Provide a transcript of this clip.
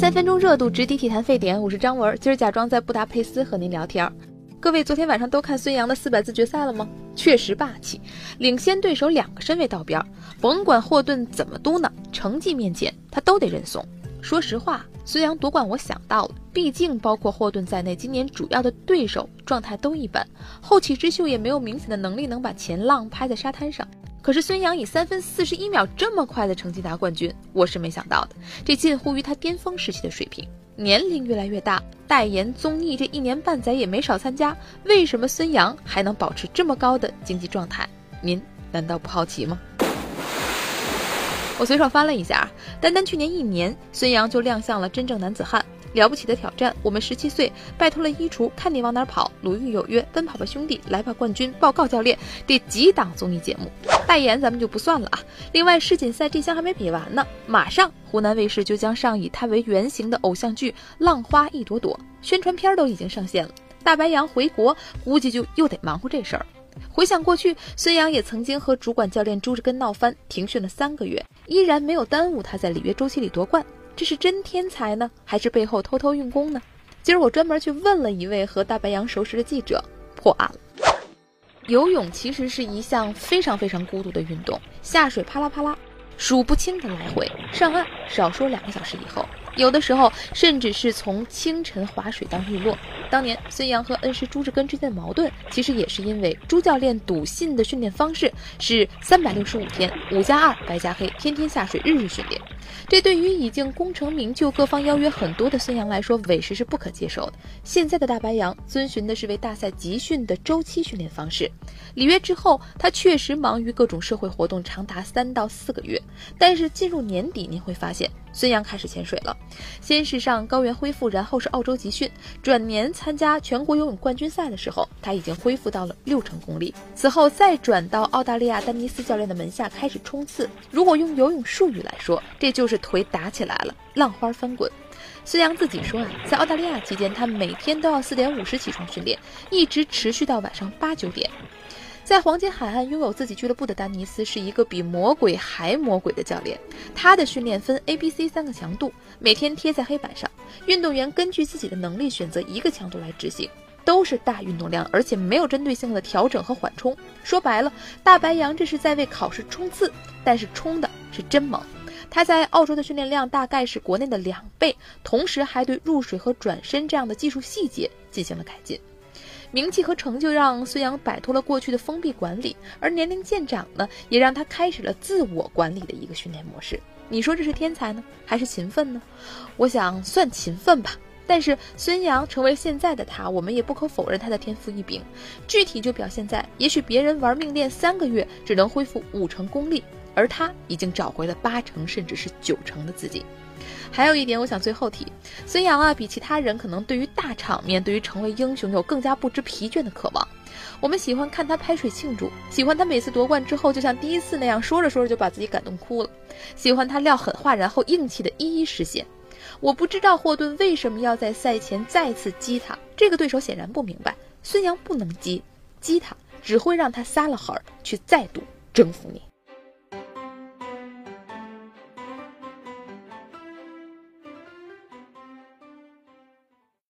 三分钟热度直抵体坛沸点，我是张文，今儿假装在布达佩斯和您聊天。各位昨天晚上都看孙杨的四百字决赛了吗？确实霸气，领先对手两个身位到边，甭管霍顿怎么嘟囔，成绩面前他都得认怂。说实话，孙杨夺冠我想到了，毕竟包括霍顿在内，今年主要的对手状态都一般，后起之秀也没有明显的能力能把前浪拍在沙滩上。可是孙杨以三分四十一秒这么快的成绩拿冠军，我是没想到的。这近乎于他巅峰时期的水平。年龄越来越大，代言综艺这一年半载也没少参加，为什么孙杨还能保持这么高的竞技状态？您难道不好奇吗？我随手翻了一下，单单去年一年，孙杨就亮相了真正男子汉。了不起的挑战，我们十七岁拜托了衣橱，看你往哪跑，鲁豫有约，奔跑吧兄弟，来吧冠军，报告教练，这几档综艺节目代言咱们就不算了啊。另外世锦赛这箱还没比完呢，马上湖南卫视就将上以他为原型的偶像剧《浪花一朵朵》，宣传片都已经上线了。大白杨回国，估计就又得忙活这事儿。回想过去，孙杨也曾经和主管教练朱志根闹翻，停训了三个月，依然没有耽误他在里约周期里夺冠。这是真天才呢，还是背后偷偷运功呢？今儿我专门去问了一位和大白杨熟识的记者，破案了。游泳其实是一项非常非常孤独的运动，下水啪啦啪啦，数不清的来回，上岸少说两个小时以后。有的时候甚至是从清晨划水到日落。当年孙杨和恩师朱志根之间的矛盾，其实也是因为朱教练笃信的训练方式是三百六十五天五加二白加黑，天天下水，日日训练。这对于已经功成名就、各方邀约很多的孙杨来说，委实是不可接受的。现在的大白杨遵循的是为大赛集训的周期训练方式。里约之后，他确实忙于各种社会活动，长达三到四个月。但是进入年底，您会发现孙杨开始潜水了。先是上高原恢复，然后是澳洲集训。转年参加全国游泳冠军赛的时候，他已经恢复到了六成功力。此后再转到澳大利亚丹尼斯教练的门下开始冲刺。如果用游泳术语来说，这就是。腿打起来了，浪花翻滚。孙杨自己说啊，在澳大利亚期间，他每天都要四点五十起床训练，一直持续到晚上八九点。在黄金海岸拥有自己俱乐部的丹尼斯是一个比魔鬼还魔鬼的教练。他的训练分 A、B、C 三个强度，每天贴在黑板上，运动员根据自己的能力选择一个强度来执行，都是大运动量，而且没有针对性的调整和缓冲。说白了，大白杨这是在为考试冲刺，但是冲的是真猛。他在澳洲的训练量大概是国内的两倍，同时还对入水和转身这样的技术细节进行了改进。名气和成就让孙杨摆脱了过去的封闭管理，而年龄渐长呢，也让他开始了自我管理的一个训练模式。你说这是天才呢，还是勤奋呢？我想算勤奋吧。但是孙杨成为现在的他，我们也不可否认他的天赋异禀。具体就表现在，也许别人玩命练三个月只能恢复五成功力。而他已经找回了八成甚至是九成的自己。还有一点，我想最后提，孙杨啊，比其他人可能对于大场面、对于成为英雄有更加不知疲倦的渴望。我们喜欢看他拍水庆祝，喜欢他每次夺冠之后就像第一次那样说着说着就把自己感动哭了，喜欢他撂狠话然后硬气的一一实现。我不知道霍顿为什么要在赛前再次激他，这个对手显然不明白，孙杨不能激，激他只会让他撒了狠儿去再度征服你。